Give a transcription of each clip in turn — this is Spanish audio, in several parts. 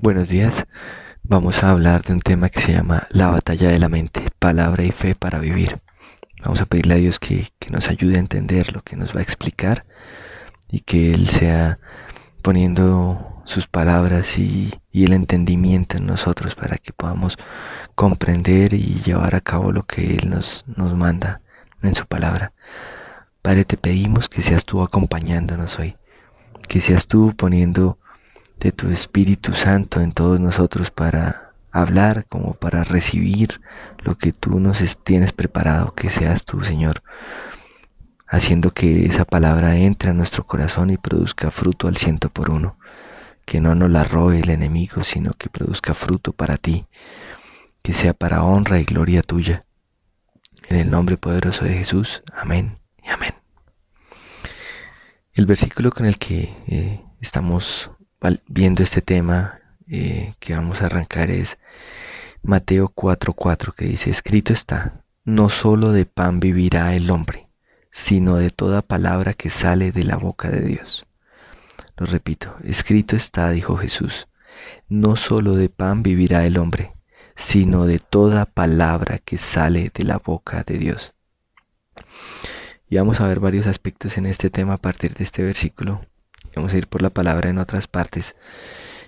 Buenos días. Vamos a hablar de un tema que se llama la batalla de la mente, palabra y fe para vivir. Vamos a pedirle a Dios que, nos ayude a entender lo que nos va a explicar y que Él sea poniendo sus palabras y, y el entendimiento en nosotros para que podamos comprender y llevar a cabo lo que Él nos, nos manda en su palabra. Padre, te pedimos que seas tú acompañándonos hoy, que seas tú poniendo de tu Espíritu Santo en todos nosotros para hablar como para recibir lo que tú nos tienes preparado, que seas tú, Señor, haciendo que esa palabra entre a nuestro corazón y produzca fruto al ciento por uno, que no nos la robe el enemigo, sino que produzca fruto para ti, que sea para honra y gloria tuya. En el nombre poderoso de Jesús, amén y amén. El versículo con el que eh, estamos viendo este tema eh, que vamos a arrancar es Mateo 4:4 que dice, escrito está, no solo de pan vivirá el hombre, sino de toda palabra que sale de la boca de Dios. Lo repito, escrito está, dijo Jesús, no solo de pan vivirá el hombre, sino de toda palabra que sale de la boca de Dios. Y vamos a ver varios aspectos en este tema a partir de este versículo Vamos a ir por la palabra en otras partes.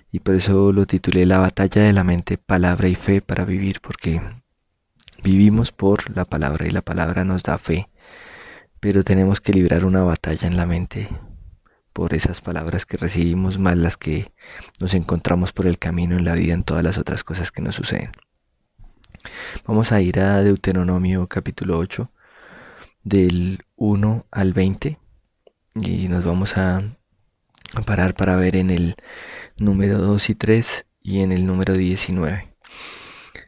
Y por eso lo titulé La batalla de la mente, palabra y fe para vivir, porque vivimos por la palabra y la palabra nos da fe. Pero tenemos que librar una batalla en la mente por esas palabras que recibimos, más las que nos encontramos por el camino en la vida, en todas las otras cosas que nos suceden. Vamos a ir a Deuteronomio capítulo 8, del 1 al 20, y nos vamos a a parar para ver en el número 2 y 3 y en el número 19.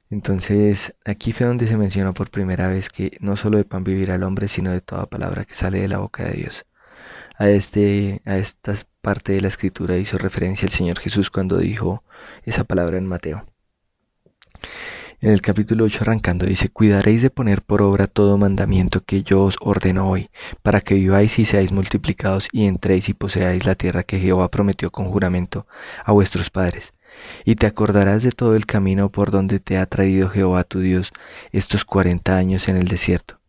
Entonces, aquí fue donde se menciona por primera vez que no solo de pan vivirá el hombre, sino de toda palabra que sale de la boca de Dios. A, este, a esta parte de la escritura hizo referencia el Señor Jesús cuando dijo esa palabra en Mateo. En el capítulo 8 arrancando dice, cuidaréis de poner por obra todo mandamiento que yo os ordeno hoy, para que viváis y seáis multiplicados y entréis y poseáis la tierra que Jehová prometió con juramento a vuestros padres. Y te acordarás de todo el camino por donde te ha traído Jehová tu Dios estos cuarenta años en el desierto,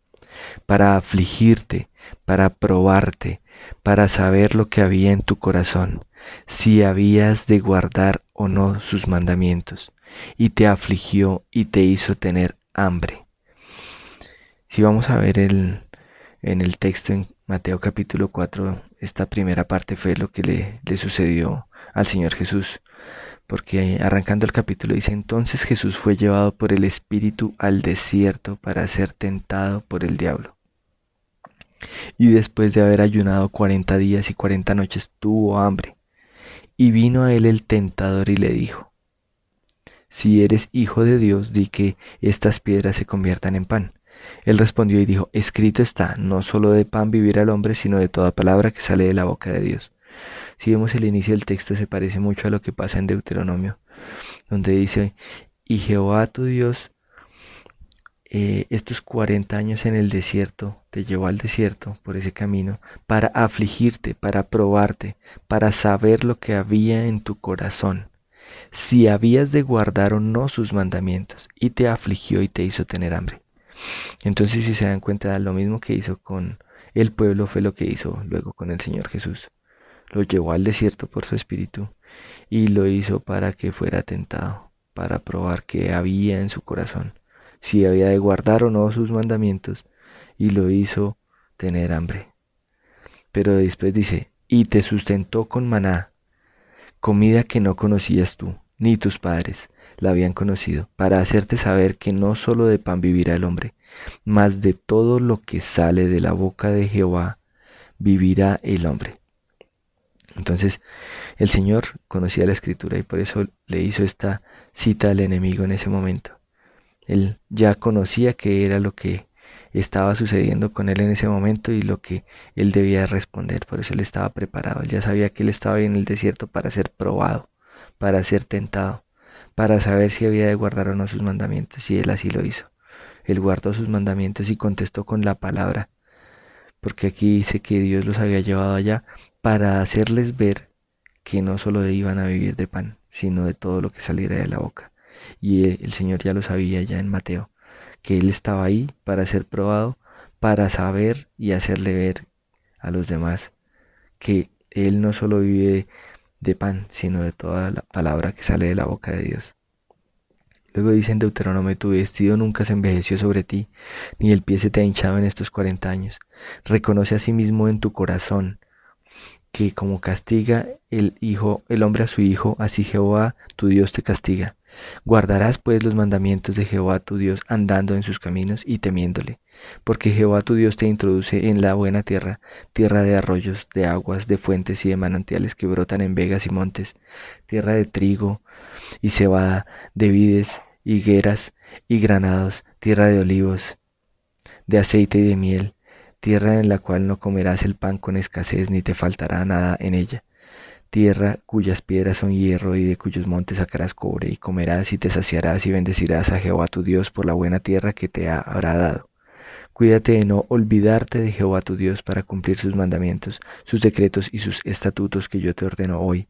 para afligirte, para probarte, para saber lo que había en tu corazón, si habías de guardar o no sus mandamientos y te afligió y te hizo tener hambre. Si vamos a ver el, en el texto en Mateo capítulo 4, esta primera parte fue lo que le, le sucedió al Señor Jesús. Porque arrancando el capítulo dice, entonces Jesús fue llevado por el Espíritu al desierto para ser tentado por el diablo. Y después de haber ayunado cuarenta días y cuarenta noches tuvo hambre. Y vino a él el tentador y le dijo, si eres hijo de Dios, di que estas piedras se conviertan en pan. Él respondió y dijo, escrito está, no solo de pan vivirá el hombre, sino de toda palabra que sale de la boca de Dios. Si vemos el inicio del texto, se parece mucho a lo que pasa en Deuteronomio, donde dice, y Jehová tu Dios, eh, estos cuarenta años en el desierto, te llevó al desierto por ese camino, para afligirte, para probarte, para saber lo que había en tu corazón si habías de guardar o no sus mandamientos, y te afligió y te hizo tener hambre. Entonces, si se dan cuenta, lo mismo que hizo con el pueblo fue lo que hizo luego con el Señor Jesús. Lo llevó al desierto por su espíritu y lo hizo para que fuera tentado, para probar qué había en su corazón, si había de guardar o no sus mandamientos, y lo hizo tener hambre. Pero después dice, y te sustentó con maná, comida que no conocías tú, ni tus padres la habían conocido, para hacerte saber que no sólo de pan vivirá el hombre, mas de todo lo que sale de la boca de Jehová vivirá el hombre. Entonces, el Señor conocía la escritura y por eso le hizo esta cita al enemigo en ese momento. Él ya conocía que era lo que estaba sucediendo con él en ese momento y lo que él debía responder. Por eso él estaba preparado. Él ya sabía que él estaba en el desierto para ser probado, para ser tentado, para saber si había de guardar o no sus mandamientos. Y él así lo hizo. Él guardó sus mandamientos y contestó con la palabra. Porque aquí dice que Dios los había llevado allá para hacerles ver que no solo iban a vivir de pan, sino de todo lo que saliera de la boca. Y el Señor ya lo sabía ya en Mateo, que Él estaba ahí para ser probado, para saber y hacerle ver a los demás que Él no solo vive de pan, sino de toda la palabra que sale de la boca de Dios. Luego dice en Deuteronomio, tu vestido nunca se envejeció sobre ti, ni el pie se te ha hinchado en estos cuarenta años. Reconoce a sí mismo en tu corazón que como castiga el hijo, el hombre a su hijo, así Jehová tu Dios te castiga. Guardarás pues los mandamientos de Jehová tu Dios andando en sus caminos y temiéndole, porque Jehová tu Dios te introduce en la buena tierra, tierra de arroyos, de aguas, de fuentes y de manantiales que brotan en vegas y montes, tierra de trigo y cebada, de vides, higueras y granados, tierra de olivos, de aceite y de miel, tierra en la cual no comerás el pan con escasez ni te faltará nada en ella, tierra cuyas piedras son hierro y de cuyos montes sacarás cobre, y comerás y te saciarás y bendecirás a Jehová tu Dios por la buena tierra que te habrá dado. Cuídate de no olvidarte de Jehová tu Dios para cumplir sus mandamientos, sus decretos y sus estatutos que yo te ordeno hoy,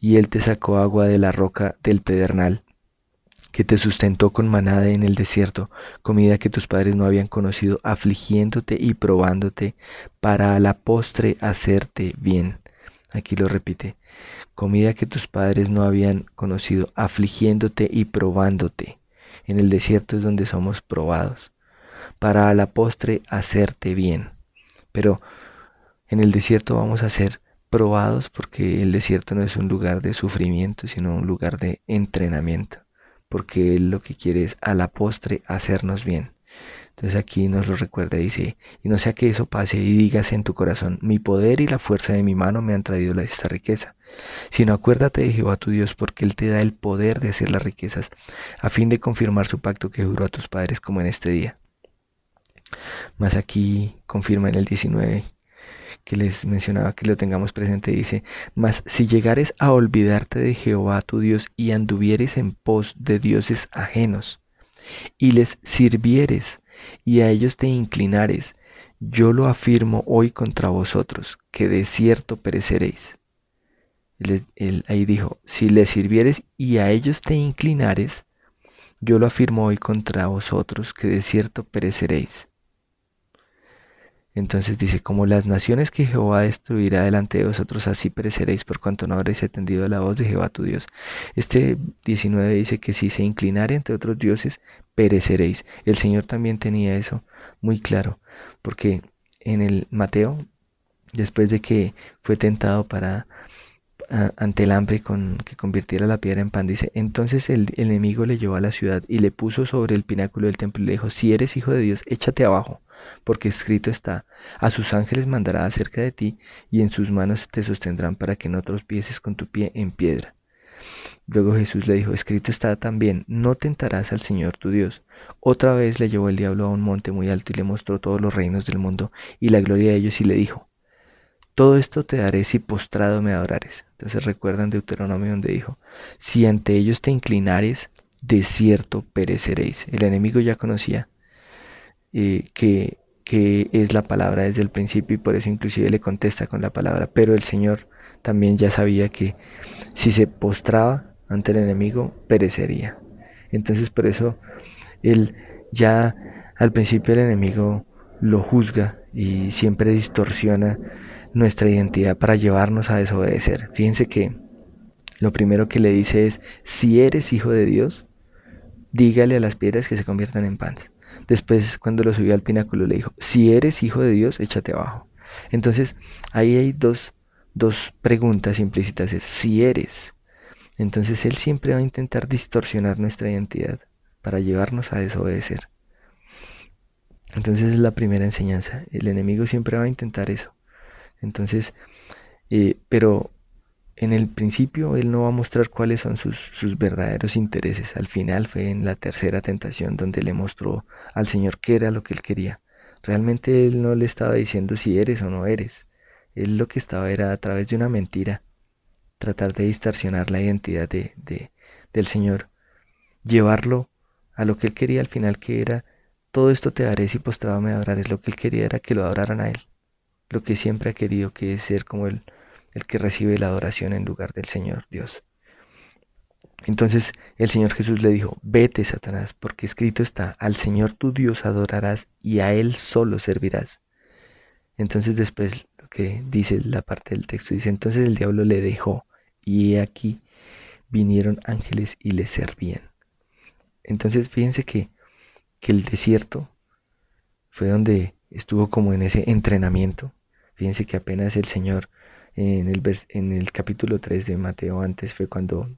y él te sacó agua de la roca del pedernal, que te sustentó con manada en el desierto, comida que tus padres no habían conocido, afligiéndote y probándote, para a la postre hacerte bien. Aquí lo repite, comida que tus padres no habían conocido, afligiéndote y probándote. En el desierto es donde somos probados, para a la postre hacerte bien. Pero en el desierto vamos a ser probados porque el desierto no es un lugar de sufrimiento, sino un lugar de entrenamiento, porque Él lo que quiere es a la postre hacernos bien. Entonces aquí nos lo recuerda, dice, y no sea que eso pase y digas en tu corazón, mi poder y la fuerza de mi mano me han traído esta riqueza, sino acuérdate de Jehová tu Dios, porque Él te da el poder de hacer las riquezas, a fin de confirmar su pacto que juró a tus padres como en este día. Más aquí confirma en el 19 que les mencionaba que lo tengamos presente, dice, mas si llegares a olvidarte de Jehová tu Dios y anduvieres en pos de dioses ajenos, y les sirvieres, y a ellos te inclinares, yo lo afirmo hoy contra vosotros, que de cierto pereceréis. Ahí dijo, si les sirvieres y a ellos te inclinares, yo lo afirmo hoy contra vosotros, que de cierto pereceréis. Entonces dice, como las naciones que Jehová destruirá delante de vosotros, así pereceréis por cuanto no habréis atendido la voz de Jehová tu Dios. Este 19 dice que si se inclinare entre otros dioses, pereceréis. El Señor también tenía eso muy claro, porque en el Mateo, después de que fue tentado para ante el hambre con que convirtiera la piedra en pan, dice, entonces el, el enemigo le llevó a la ciudad y le puso sobre el pináculo del templo y le dijo, si eres hijo de Dios, échate abajo porque escrito está, a sus ángeles mandará acerca de ti, y en sus manos te sostendrán para que no trospieces con tu pie en piedra. Luego Jesús le dijo, escrito está también, no tentarás al Señor tu Dios. Otra vez le llevó el diablo a un monte muy alto y le mostró todos los reinos del mundo y la gloria de ellos y le dijo, todo esto te daré si postrado me adorares. Entonces recuerdan Deuteronomio donde dijo, si ante ellos te inclinares, de cierto pereceréis. El enemigo ya conocía eh, que, que es la palabra desde el principio y por eso inclusive le contesta con la palabra. Pero el Señor también ya sabía que si se postraba ante el enemigo, perecería. Entonces por eso él ya al principio el enemigo lo juzga y siempre distorsiona nuestra identidad para llevarnos a desobedecer. Fíjense que lo primero que le dice es, si eres hijo de Dios, dígale a las piedras que se conviertan en pan. Después, cuando lo subió al pináculo, le dijo, si eres hijo de Dios, échate abajo. Entonces, ahí hay dos, dos preguntas implícitas. Es, si eres. Entonces, Él siempre va a intentar distorsionar nuestra identidad para llevarnos a desobedecer. Entonces, es la primera enseñanza. El enemigo siempre va a intentar eso. Entonces, eh, pero en el principio Él no va a mostrar cuáles son sus, sus, verdaderos intereses. Al final fue en la tercera tentación donde le mostró al Señor qué era lo que Él quería. Realmente Él no le estaba diciendo si eres o no eres. Él lo que estaba era a través de una mentira, tratar de distorsionar la identidad de, de, del Señor, llevarlo a lo que Él quería al final que era, todo esto te daré si postrado me adorares. Lo que Él quería era que lo adoraran a Él. Lo que siempre ha querido que es ser como Él el que recibe la adoración en lugar del Señor Dios. Entonces el Señor Jesús le dijo, vete Satanás, porque escrito está, al Señor tu Dios adorarás y a Él solo servirás. Entonces después lo que dice la parte del texto, dice, entonces el diablo le dejó y he aquí vinieron ángeles y le servían. Entonces fíjense que, que el desierto fue donde estuvo como en ese entrenamiento. Fíjense que apenas el Señor en el, en el capítulo 3 de Mateo antes fue cuando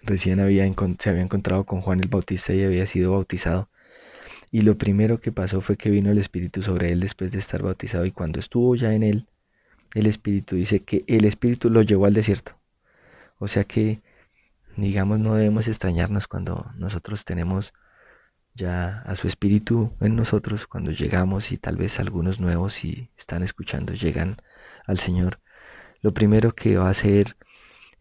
recién había se había encontrado con Juan el Bautista y había sido bautizado. Y lo primero que pasó fue que vino el Espíritu sobre él después de estar bautizado y cuando estuvo ya en él, el Espíritu dice que el Espíritu lo llevó al desierto. O sea que, digamos, no debemos extrañarnos cuando nosotros tenemos ya a su Espíritu en nosotros, cuando llegamos y tal vez algunos nuevos si están escuchando llegan al Señor lo primero que va a hacer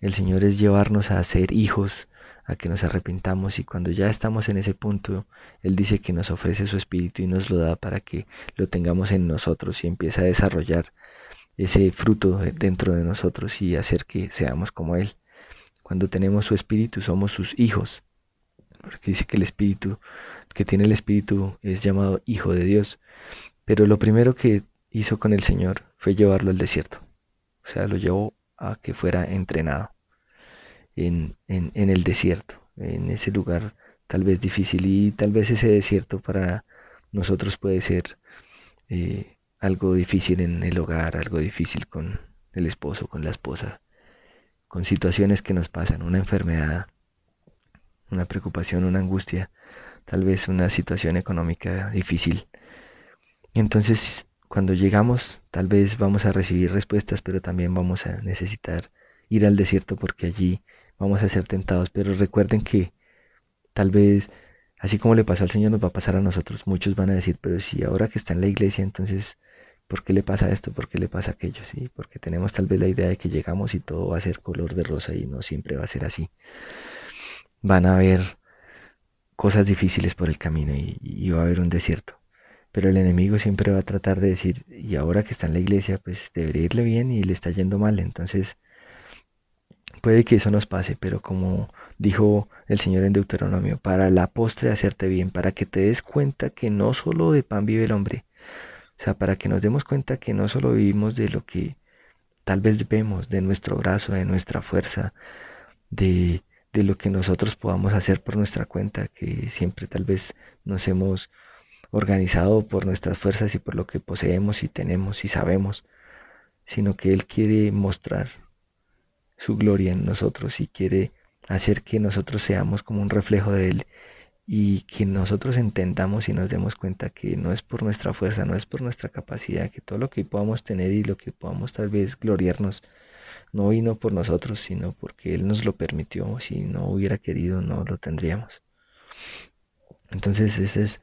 el Señor es llevarnos a ser hijos, a que nos arrepintamos y cuando ya estamos en ese punto, Él dice que nos ofrece su espíritu y nos lo da para que lo tengamos en nosotros y empieza a desarrollar ese fruto dentro de nosotros y hacer que seamos como Él. Cuando tenemos su espíritu somos sus hijos, porque dice que el espíritu, que tiene el espíritu es llamado hijo de Dios. Pero lo primero que hizo con el Señor fue llevarlo al desierto. O sea, lo llevó a que fuera entrenado en, en, el desierto, en ese lugar tal vez difícil y tal vez ese desierto para nosotros puede ser eh, algo difícil en el hogar, algo difícil con el esposo, con la esposa, con situaciones que nos pasan, una enfermedad, una preocupación, una angustia, tal vez una situación económica difícil. Entonces cuando llegamos, tal vez vamos a recibir respuestas, pero también vamos a necesitar ir al desierto porque allí vamos a ser tentados. Pero recuerden que tal vez, así como le pasó al Señor, nos va a pasar a nosotros. Muchos van a decir, pero si ahora que está en la iglesia, entonces, ¿por qué le pasa esto? ¿Por qué le pasa aquello? ¿Sí? Porque tenemos tal vez la idea de que llegamos y todo va a ser color de rosa y no siempre va a ser así. Van a haber cosas difíciles por el camino y, va a haber un desierto. Pero el enemigo siempre va a tratar de decir, y ahora que está en la iglesia, pues debería irle bien y le está yendo mal. Entonces, puede que eso nos pase, pero como dijo el Señor en Deuteronomio, para la postre hacerte bien, para que te des cuenta que no solo de pan vive el hombre, o sea, para que nos demos cuenta que no solo vivimos de lo que tal vez vemos, de nuestro brazo, de nuestra fuerza, de, de lo que nosotros podamos hacer por nuestra cuenta, que siempre tal vez nos hemos organizado por nuestras fuerzas y por lo que poseemos y tenemos y sabemos, sino que Él quiere mostrar su gloria en nosotros y quiere hacer que nosotros seamos como un reflejo de Él y que nosotros entendamos y nos demos cuenta que no es por nuestra fuerza, no es por nuestra capacidad, que todo lo que podamos tener y lo que podamos tal vez gloriarnos no vino por nosotros, sino porque Él nos lo permitió. Si no hubiera querido, no lo tendríamos. Entonces, ese es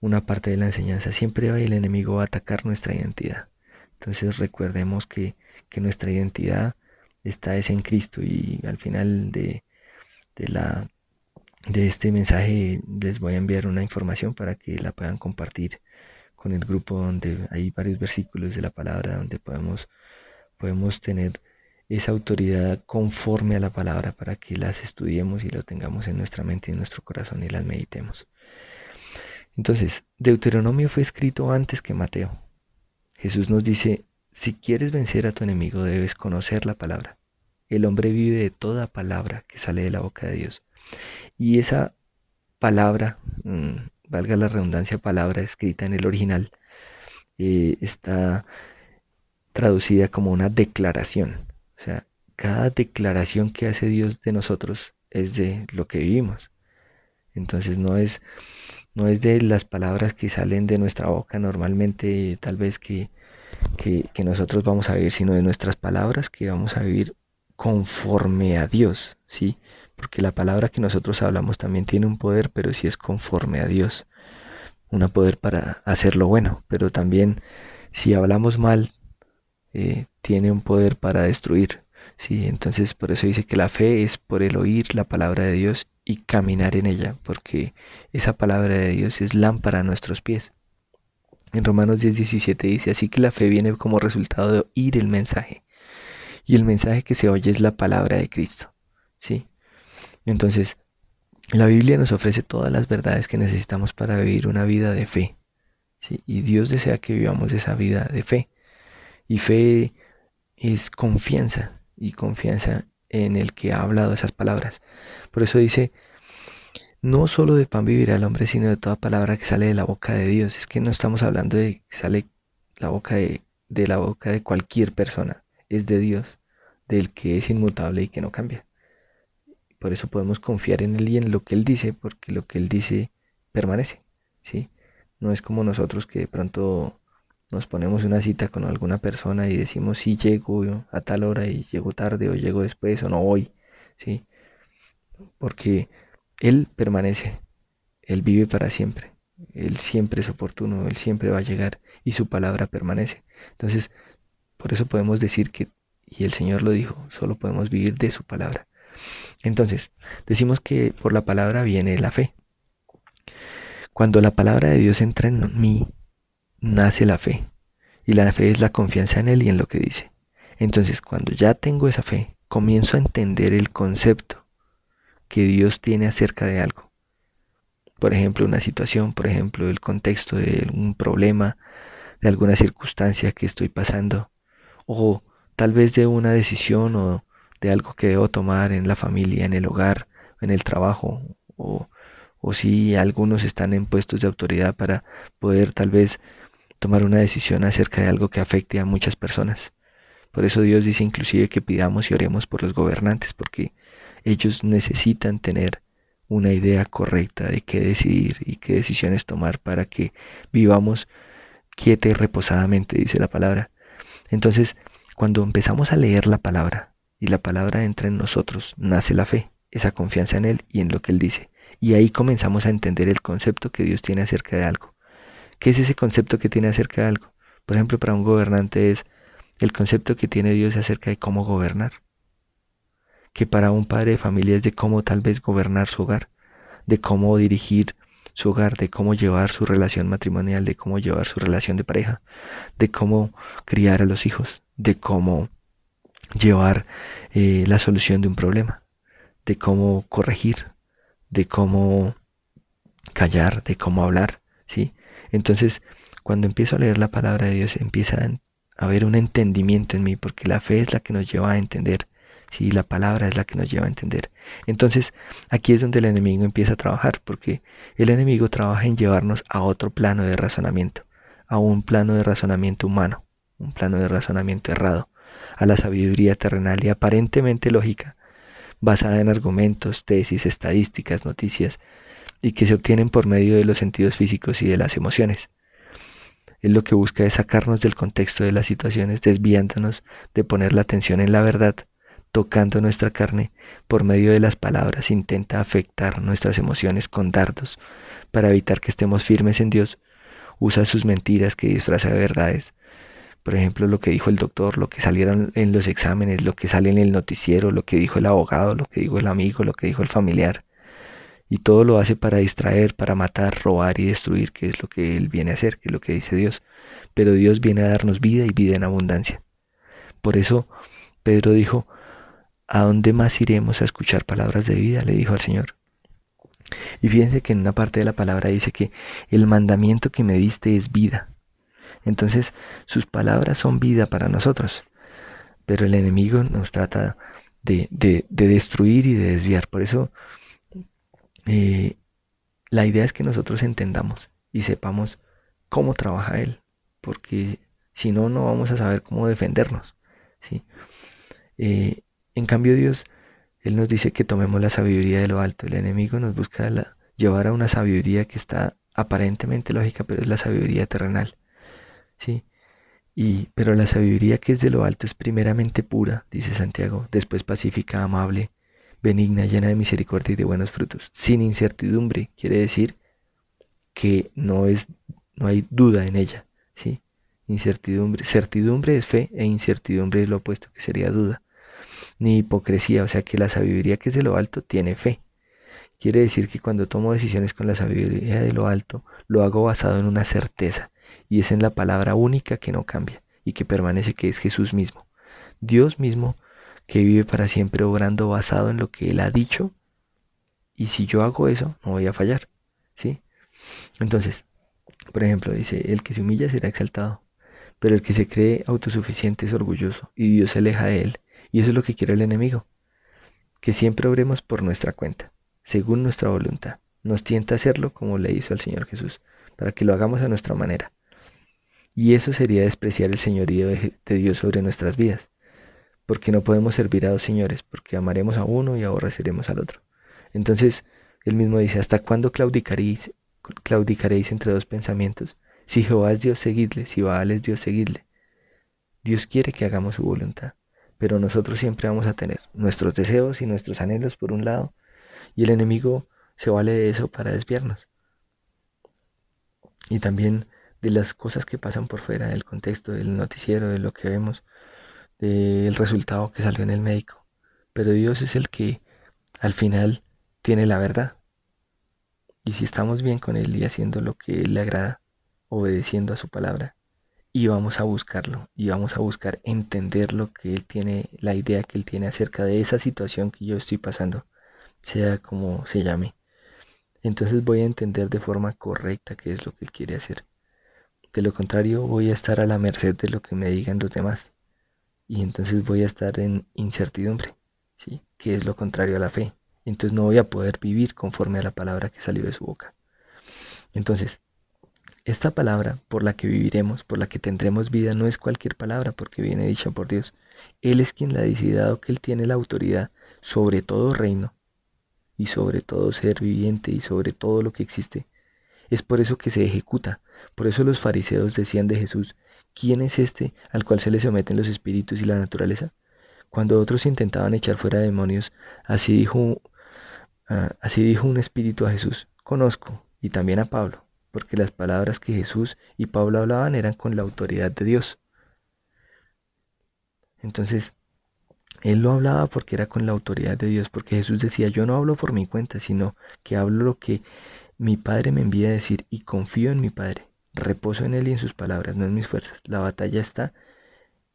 una parte de la enseñanza. Siempre el enemigo va a atacar nuestra identidad. Entonces recordemos que, nuestra identidad está es en Cristo y al final de, de, la, de este mensaje les voy a enviar una información para que la puedan compartir con el grupo donde hay varios versículos de la palabra donde podemos, podemos tener esa autoridad conforme a la palabra para que las estudiemos y lo tengamos en nuestra mente y en nuestro corazón y las meditemos. Entonces, Deuteronomio fue escrito antes que Mateo. Jesús nos dice, si quieres vencer a tu enemigo debes conocer la palabra. El hombre vive de toda palabra que sale de la boca de Dios. Y esa palabra, mm, valga la redundancia, palabra escrita en el original, eh, está traducida como una declaración. O sea, cada declaración que hace Dios de nosotros es de lo que vivimos. Entonces no es no es de las palabras que salen de nuestra boca normalmente, tal vez que, que, nosotros vamos a vivir, sino de nuestras palabras que vamos a vivir conforme a Dios, ¿sí? Porque la palabra que nosotros hablamos también tiene un poder, pero si es conforme a Dios. Un poder para hacer lo bueno, pero también si hablamos mal, eh, tiene un poder para destruir. Sí, entonces por eso dice que la fe es por el oír la palabra de Dios y caminar en ella, porque esa palabra de Dios es lámpara a nuestros pies. En Romanos 10, 17 dice, así que la fe viene como resultado de oír el mensaje. Y el mensaje que se oye es la palabra de Cristo. ¿Sí? Entonces, la Biblia nos ofrece todas las verdades que necesitamos para vivir una vida de fe. ¿sí? Y Dios desea que vivamos esa vida de fe. Y fe es confianza, y confianza en el que ha hablado esas palabras. Por eso dice, no solo de pan vivirá el hombre, sino de toda palabra que sale de la boca de Dios. Es que no estamos hablando de que sale la boca de, de la boca de cualquier persona, es de Dios, del que es inmutable y que no cambia. Por eso podemos confiar en Él y en lo que Él dice, porque lo que Él dice permanece, ¿sí? No es como nosotros que de pronto nos ponemos una cita con alguna persona y decimos si llego a tal hora y llego tarde o llego después o no voy, ¿sí? Porque Él permanece, Él vive para siempre, Él siempre es oportuno, Él siempre va a llegar y su palabra permanece. Entonces, por eso podemos decir que, y el Señor lo dijo, solo podemos vivir de su palabra. Entonces, decimos que por la palabra viene la fe. Cuando la palabra de Dios entra en mí, nace la fe. Y la fe es la confianza en Él y en lo que dice. Entonces, cuando ya tengo esa fe, comienzo a entender el concepto que Dios tiene acerca de algo. Por ejemplo, una situación, por ejemplo, el contexto de un problema, de alguna circunstancia que estoy pasando, o tal vez de una decisión o de algo que debo tomar en la familia, en el hogar, en el trabajo, o, o si algunos están en puestos de autoridad para poder tal vez tomar una decisión acerca de algo que afecte a muchas personas. Por eso Dios dice inclusive que pidamos y oremos por los gobernantes, porque ellos necesitan tener una idea correcta de qué decidir y qué decisiones tomar para que vivamos quieta y reposadamente, dice la palabra. Entonces, cuando empezamos a leer la palabra y la palabra entra en nosotros, nace la fe, esa confianza en Él y en lo que Él dice. Y ahí comenzamos a entender el concepto que Dios tiene acerca de algo. ¿Qué es ese concepto que tiene acerca de algo? Por ejemplo, para un gobernante es el concepto que tiene Dios acerca de cómo gobernar. Que para un padre de familia es de cómo tal vez gobernar su hogar, de cómo dirigir su hogar, de cómo llevar su relación matrimonial, de cómo llevar su relación de pareja, de cómo criar a los hijos, de cómo llevar eh, la solución de un problema, de cómo corregir, de cómo callar, de cómo hablar, ¿sí? Entonces, cuando empiezo a leer la palabra de Dios, empieza a haber un entendimiento en mí, porque la fe es la que nos lleva a entender, si la palabra es la que nos lleva a entender. Entonces, aquí es donde el enemigo empieza a trabajar, porque el enemigo trabaja en llevarnos a otro plano de razonamiento, a un plano de razonamiento humano, un plano de razonamiento errado, a la sabiduría terrenal y aparentemente lógica, basada en argumentos, tesis, estadísticas, noticias, y que se obtienen por medio de los sentidos físicos y de las emociones. Él lo que busca es sacarnos del contexto de las situaciones, desviándonos de poner la atención en la verdad, tocando nuestra carne por medio de las palabras, intenta afectar nuestras emociones con dardos para evitar que estemos firmes en Dios. Usa sus mentiras que disfraza de verdades. Por ejemplo, lo que dijo el doctor, lo que salieron en los exámenes, lo que sale en el noticiero, lo que dijo el abogado, lo que dijo el amigo, lo que dijo el familiar y todo lo hace para distraer, para matar, robar y destruir, que es lo que Él viene a hacer, que es lo que dice Dios. Pero Dios viene a darnos vida y vida en abundancia. Por eso Pedro dijo, ¿a dónde más iremos a escuchar palabras de vida? le dijo al Señor. Y fíjense que en una parte de la palabra dice que el mandamiento que me diste es vida. Entonces sus palabras son vida para nosotros. Pero el enemigo nos trata de, de, de destruir y de desviar. Por eso eh, la idea es que nosotros entendamos y sepamos cómo trabaja Él, porque si no, no vamos a saber cómo defendernos. ¿sí? Eh, en cambio, Dios, Él nos dice que tomemos la sabiduría de lo alto. El enemigo nos busca llevar a una sabiduría que está aparentemente lógica, pero es la sabiduría terrenal. ¿sí? Y, pero la sabiduría que es de lo alto es primeramente pura, dice Santiago, después pacífica, amable, benigna, llena de misericordia y de buenos frutos, sin incertidumbre, quiere decir que no es no hay duda en ella, ¿sí? Incertidumbre, certidumbre es fe e incertidumbre es lo opuesto que sería duda. Ni hipocresía, o sea que la sabiduría que es de lo alto tiene fe. Quiere decir que cuando tomo decisiones con la sabiduría de lo alto, lo hago basado en una certeza, y es en la palabra única que no cambia y que permanece que es Jesús mismo. Dios mismo que vive para siempre obrando basado en lo que Él ha dicho, y si yo hago eso, no voy a fallar. ¿Sí? Entonces, por ejemplo, dice, el que se humilla será exaltado, pero el que se cree autosuficiente es orgulloso, y Dios se aleja de él. Y eso es lo que quiere el enemigo, que siempre obremos por nuestra cuenta, según nuestra voluntad. Nos tienta a hacerlo como le hizo al Señor Jesús, para que lo hagamos a nuestra manera. Y eso sería despreciar el señorío de Dios sobre nuestras vidas, porque no podemos servir a dos señores, porque amaremos a uno y aborreceremos al otro. Entonces, él mismo dice, ¿hasta cuándo claudicaréis, claudicaréis entre dos pensamientos? Si Jehová es Dios, seguidle, si Baal es Dios, seguidle. Dios quiere que hagamos su voluntad, pero nosotros siempre vamos a tener nuestros deseos y nuestros anhelos por un lado, y el enemigo se vale de eso para desviarnos. Y también de las cosas que pasan por fuera del contexto del noticiero, de lo que vemos, del resultado que salió en el médico. Pero Dios es el que al final tiene la verdad. Y si estamos bien con Él y haciendo lo que Él le agrada, obedeciendo a su palabra, y vamos a buscarlo, y vamos a buscar entender lo que Él tiene, la idea que Él tiene acerca de esa situación que yo estoy pasando, sea como se llame. Entonces voy a entender de forma correcta qué es lo que Él quiere hacer. De lo contrario, voy a estar a la merced de lo que me digan los demás. Y entonces voy a estar en incertidumbre, ¿sí? Que es lo contrario a la fe entonces no voy a poder vivir conforme a la palabra que salió de su boca. Entonces, esta palabra por la que viviremos, por la que tendremos vida, no es cualquier palabra porque viene dicha por Dios. Él es quien la ha decidido que Él tiene la autoridad sobre todo reino y sobre todo ser viviente y sobre todo lo que existe. Es por eso que se ejecuta. Por eso los fariseos decían de Jesús, ¿quién es este al cual se le someten los espíritus y la naturaleza? Cuando otros intentaban echar fuera demonios, así dijo Ah, así dijo un espíritu a Jesús, conozco, y también a Pablo, porque las palabras que Jesús y Pablo hablaban eran con la autoridad de Dios. Entonces, él lo hablaba porque era con la autoridad de Dios, porque Jesús decía, yo no hablo por mi cuenta, sino que hablo lo que mi Padre me envía a decir y confío en mi Padre. Reposo en Él y en sus palabras, no en mis fuerzas. La batalla está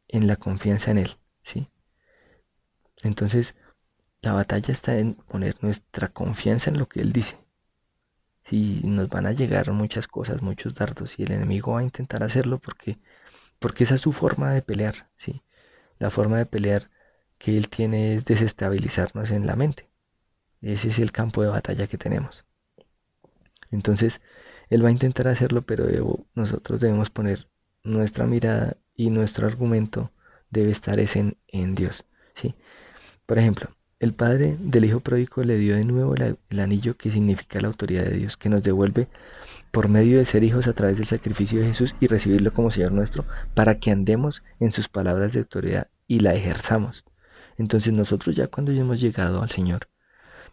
en la confianza en Él, ¿sí? Entonces, la batalla está en poner nuestra confianza en lo que Él dice. Si nos van a llegar muchas cosas, muchos dardos, y el enemigo va a intentar hacerlo porque, porque esa es su forma de pelear, ¿sí? La forma de pelear que Él tiene es desestabilizarnos en la mente. Ese es el campo de batalla que tenemos. Entonces, Él va a intentar hacerlo, pero nosotros debemos poner nuestra mirada y nuestro argumento debe estar en, en Dios, ¿sí? Por ejemplo, el padre del hijo pródigo le dio de nuevo el anillo que significa la autoridad de Dios, que nos devuelve por medio de ser hijos a través del sacrificio de Jesús y recibirlo como Señor nuestro, para que andemos en sus palabras de autoridad y la ejerzamos. Entonces nosotros ya cuando hemos llegado al Señor,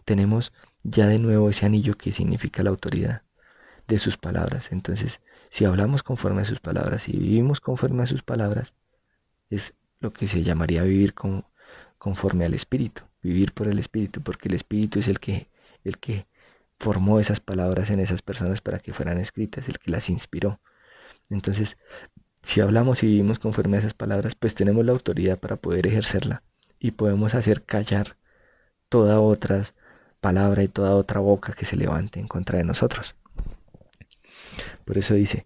tenemos ya de nuevo ese anillo que significa la autoridad de sus palabras. Entonces, si hablamos conforme a sus palabras y vivimos conforme a sus palabras, es lo que se llamaría vivir conforme al Espíritu vivir por el Espíritu, porque el Espíritu es el que, el que formó esas palabras en esas personas para que fueran escritas, el que las inspiró. Entonces, si hablamos y vivimos conforme a esas palabras, pues tenemos la autoridad para poder ejercerla y podemos hacer callar toda otra palabra y toda otra boca que se levante en contra de nosotros. Por eso dice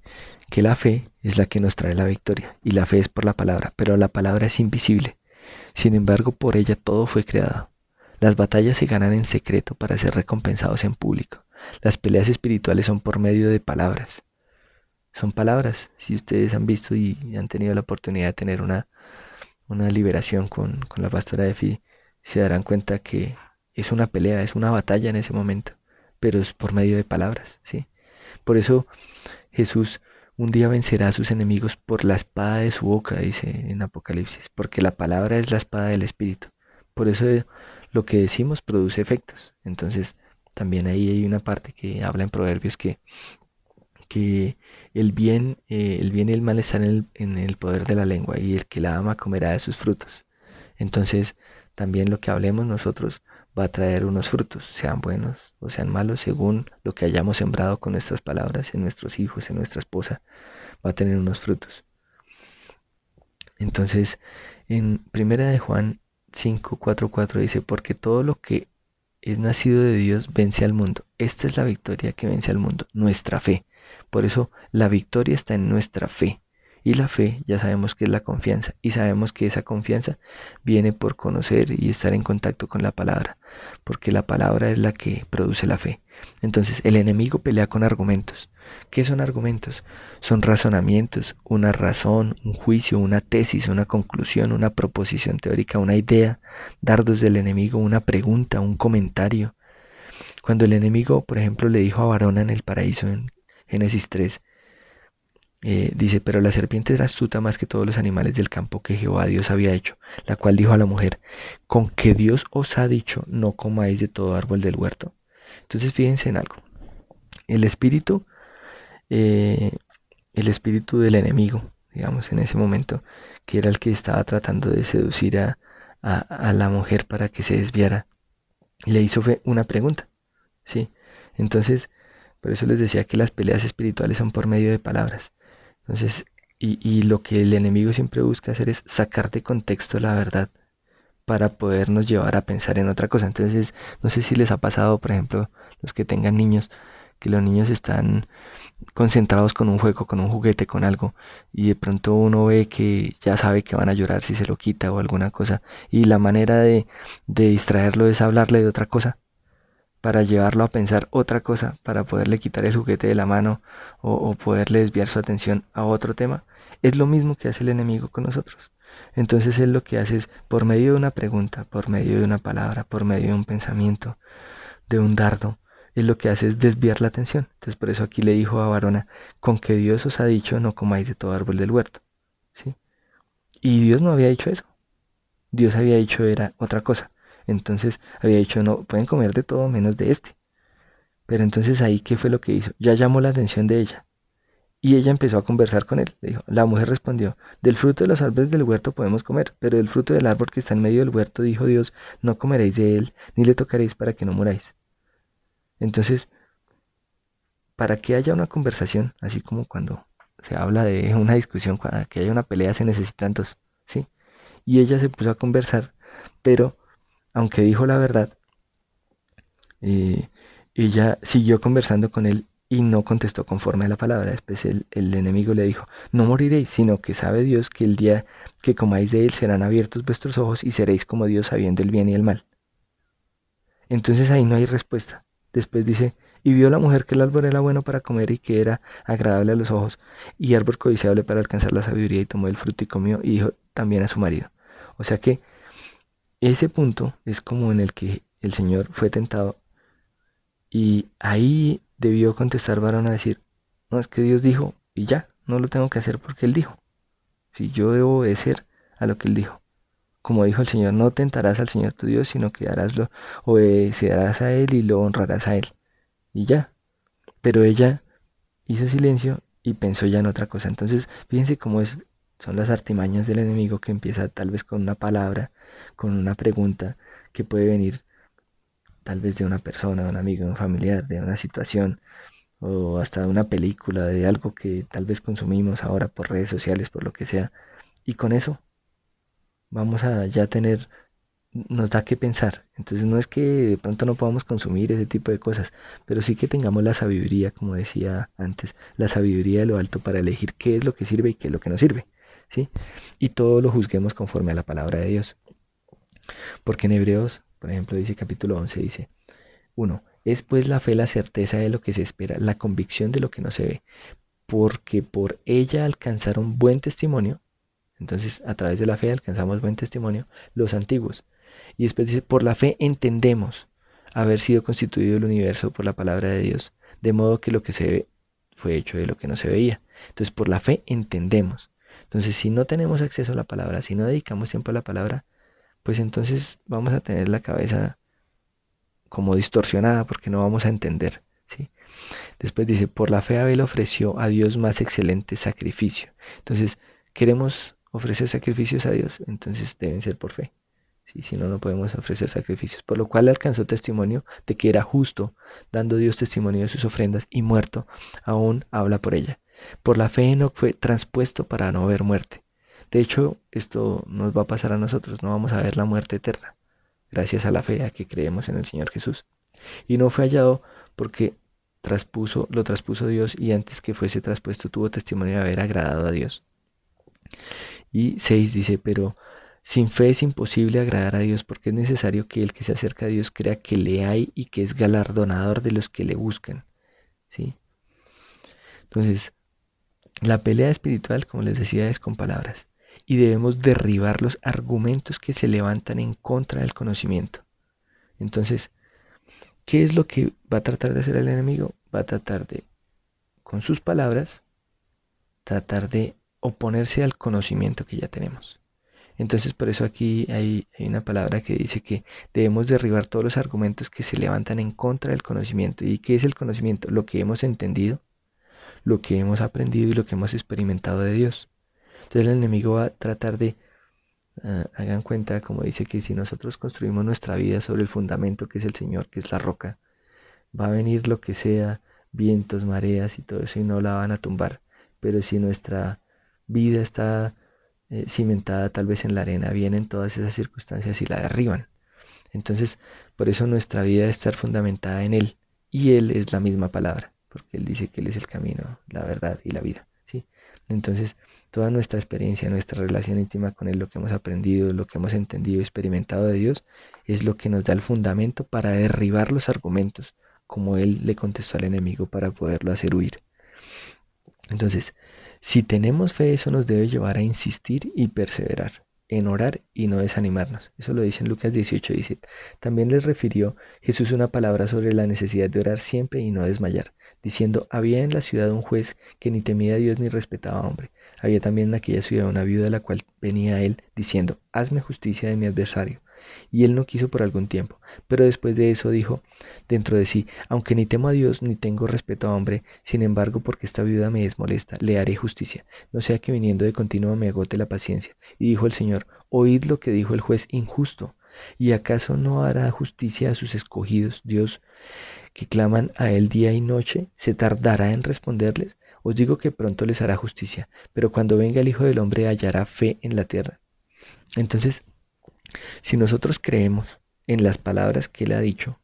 que la fe es la que nos trae la victoria y la fe es por la palabra, pero la palabra es invisible. Sin embargo, por ella todo fue creado. Las batallas se ganan en secreto para ser recompensados en público. Las peleas espirituales son por medio de palabras. Son palabras. Si ustedes han visto y han tenido la oportunidad de tener una, una liberación con, con la pastora de Fi, se darán cuenta que es una pelea, es una batalla en ese momento, pero es por medio de palabras, ¿sí? Por eso Jesús un día vencerá a sus enemigos por la espada de su boca, dice en Apocalipsis, porque la palabra es la espada del Espíritu. Por eso lo que decimos produce efectos. Entonces, también ahí hay una parte que habla en Proverbios que, que el, bien, eh, el bien y el mal están en el, en el poder de la lengua y el que la ama comerá de sus frutos. Entonces, también lo que hablemos nosotros va a traer unos frutos, sean buenos o sean malos, según lo que hayamos sembrado con nuestras palabras en nuestros hijos, en nuestra esposa, va a tener unos frutos. Entonces, en Primera de Juan 5, 4, 4 dice, porque todo lo que es nacido de Dios vence al mundo. Esta es la victoria que vence al mundo, nuestra fe. Por eso la victoria está en nuestra fe. Y la fe ya sabemos que es la confianza y sabemos que esa confianza viene por conocer y estar en contacto con la palabra, porque la palabra es la que produce la fe. Entonces el enemigo pelea con argumentos. ¿Qué son argumentos? Son razonamientos, una razón, un juicio, una tesis, una conclusión, una proposición teórica, una idea, dardos del enemigo, una pregunta, un comentario. Cuando el enemigo, por ejemplo, le dijo a Varona en el paraíso en Génesis 3, eh, dice, pero la serpiente era astuta más que todos los animales del campo que Jehová Dios había hecho, la cual dijo a la mujer, con que Dios os ha dicho, no comáis de todo árbol del huerto. Entonces fíjense en algo. El espíritu, eh, el espíritu del enemigo, digamos, en ese momento, que era el que estaba tratando de seducir a, a, la mujer para que se desviara, le hizo una pregunta, ¿sí? Entonces, por eso les decía que las peleas espirituales son por medio de palabras. Entonces, y, y lo que el enemigo siempre busca hacer es sacar de contexto la verdad para podernos llevar a pensar en otra cosa. Entonces, no sé si les ha pasado, por ejemplo, los que tengan niños, que los niños están concentrados con un juego, con un juguete, con algo, y de pronto uno ve que ya sabe que van a llorar si se lo quita o alguna cosa, y la manera de, de distraerlo es hablarle de otra cosa, para llevarlo a pensar otra cosa, para poderle quitar el juguete de la mano o, poderle desviar su atención a otro tema, es lo mismo que hace el enemigo con nosotros. Entonces él lo que hace es, por medio de una pregunta, por medio de una palabra, por medio de un pensamiento, de un dardo, él lo que hace es desviar la atención. Entonces por eso aquí le dijo a Varona, con que Dios os ha dicho no comáis de todo árbol del huerto. ¿Sí? Y Dios no había dicho eso. Dios había dicho era otra cosa. Entonces había dicho, no, pueden comer de todo menos de este. Pero entonces ahí, ¿qué fue lo que hizo? Ya llamó la atención de ella. Y ella empezó a conversar con él. Le dijo, la mujer respondió, del fruto de los árboles del huerto podemos comer, pero del fruto del árbol que está en medio del huerto, dijo Dios, no comeréis de él, ni le tocaréis para que no muráis. Entonces, para que haya una conversación, así como cuando se habla de una discusión, para que haya una pelea se necesitan dos, ¿sí? Y ella se puso a conversar, pero aunque dijo la verdad, eh, ella siguió conversando con él y no contestó conforme a la palabra. Después el, el, enemigo le dijo, no moriréis, sino que sabe Dios que el día que comáis de él serán abiertos vuestros ojos y seréis como Dios sabiendo el bien y el mal. Entonces ahí no hay respuesta. Después dice, y vio la mujer que el árbol era bueno para comer y que era agradable a los ojos, y árbol codiciable para alcanzar la sabiduría, y tomó el fruto y comió, y dijo también a su marido. O sea que ese punto es como en el que el Señor fue tentado y ahí debió contestar varón a decir, no es que Dios dijo y ya, no lo tengo que hacer porque Él dijo. Si yo debo obedecer a lo que Él dijo. Como dijo el Señor, no tentarás al Señor tu Dios, sino que obedecerás a Él y lo honrarás a Él. Y ya. Pero ella hizo silencio y pensó ya en otra cosa. Entonces, fíjense cómo es, son las artimañas del enemigo que empieza tal vez con una palabra con una pregunta que puede venir tal vez de una persona, de un amigo, de un familiar, de una situación o hasta de una película, de algo que tal vez consumimos ahora por redes sociales, por lo que sea. Y con eso vamos a ya tener, nos da que pensar. Entonces no es que de pronto no podamos consumir ese tipo de cosas, pero sí que tengamos la sabiduría, como decía antes, la sabiduría de lo alto para elegir qué es lo que sirve y qué es lo que no sirve. ¿Sí? Y todo lo juzguemos conforme a la palabra de Dios. Porque en Hebreos, por ejemplo, dice capítulo 11, dice, 1. Es pues la fe la certeza de lo que se espera, la convicción de lo que no se ve, porque por ella alcanzaron buen testimonio. Entonces, a través de la fe alcanzamos buen testimonio los antiguos. Y después dice, por la fe entendemos haber sido constituido el universo por la palabra de Dios, de modo que lo que se ve fue hecho de lo que no se veía. Entonces, por la fe entendemos. Entonces, si no tenemos acceso a la palabra, si no dedicamos tiempo a la palabra, pues entonces vamos a tener la cabeza como distorsionada porque no vamos a entender. ¿sí? Después dice, por la fe Abel ofreció a Dios más excelente sacrificio. Entonces, queremos ofrecer sacrificios a Dios, entonces deben ser por fe. Si no, no podemos ofrecer sacrificios. Por lo cual alcanzó testimonio de que era justo, dando Dios testimonio de sus ofrendas, y muerto, aún habla por ella. Por la fe Enoch fue transpuesto para no ver muerte. De hecho, esto nos va a pasar a nosotros, no vamos a ver la muerte eterna, gracias a la fe a que creemos en el Señor Jesús. Y no fue hallado porque traspuso, lo traspuso Dios y antes que fuese traspuesto tuvo testimonio de haber agradado a Dios. Y 6 dice, pero sin fe es imposible agradar a Dios porque es necesario que el que se acerca a Dios crea que le hay y que es galardonador de los que le buscan. ¿sí? Entonces, la pelea espiritual, como les decía, es con palabras. Y debemos derribar los argumentos que se levantan en contra del conocimiento. Entonces, ¿qué es lo que va a tratar de hacer el enemigo? Va a tratar de, con sus palabras, tratar de oponerse al conocimiento que ya tenemos. Entonces por eso aquí hay, una palabra que dice que debemos derribar todos los argumentos que se levantan en contra del conocimiento. ¿Y qué es el conocimiento? Lo que hemos entendido, lo que hemos aprendido y lo que hemos experimentado de Dios. Entonces el enemigo va a tratar de, ah, hagan cuenta, como dice que si nosotros construimos nuestra vida sobre el fundamento que es el Señor, que es la roca, va a venir lo que sea, vientos, mareas y todo eso y no la van a tumbar. Pero si nuestra vida está eh, cimentada tal vez en la arena, vienen todas esas circunstancias y la derriban. Entonces, por eso nuestra vida debe estar fundamentada en Él. Y Él es la misma palabra, porque Él dice que Él es el camino, la verdad y la vida. ¿sí? Entonces, toda nuestra experiencia, nuestra relación íntima con Él, lo que hemos aprendido, lo que hemos entendido experimentado de Dios, es lo que nos da el fundamento para derribar los argumentos, como Él le contestó al enemigo para poderlo hacer huir. Entonces, si tenemos fe, eso nos debe llevar a insistir y perseverar, en orar y no desanimarnos. Eso lo dice en Lucas 18, dice. También les refirió Jesús una palabra sobre la necesidad de orar siempre y no desmayar, diciendo, había en la ciudad un juez que ni temía a Dios ni respetaba a hombre. Había también en aquella ciudad una viuda la cual venía él, diciendo, hazme justicia de mi adversario y él no quiso por algún tiempo. Pero después de eso dijo dentro de sí, aunque ni temo a Dios ni tengo respeto a hombre, sin embargo porque esta viuda me es molesta, le haré justicia, no sea que viniendo de continuo me agote la paciencia. Y dijo el Señor, oíd lo que dijo el juez injusto, y acaso no hará justicia a sus escogidos, Dios, que claman a él día y noche, se tardará en responderles. Os digo que pronto les hará justicia, pero cuando venga el Hijo del Hombre hallará fe en la tierra. Entonces, si nosotros creemos en las palabras que Él ha dicho,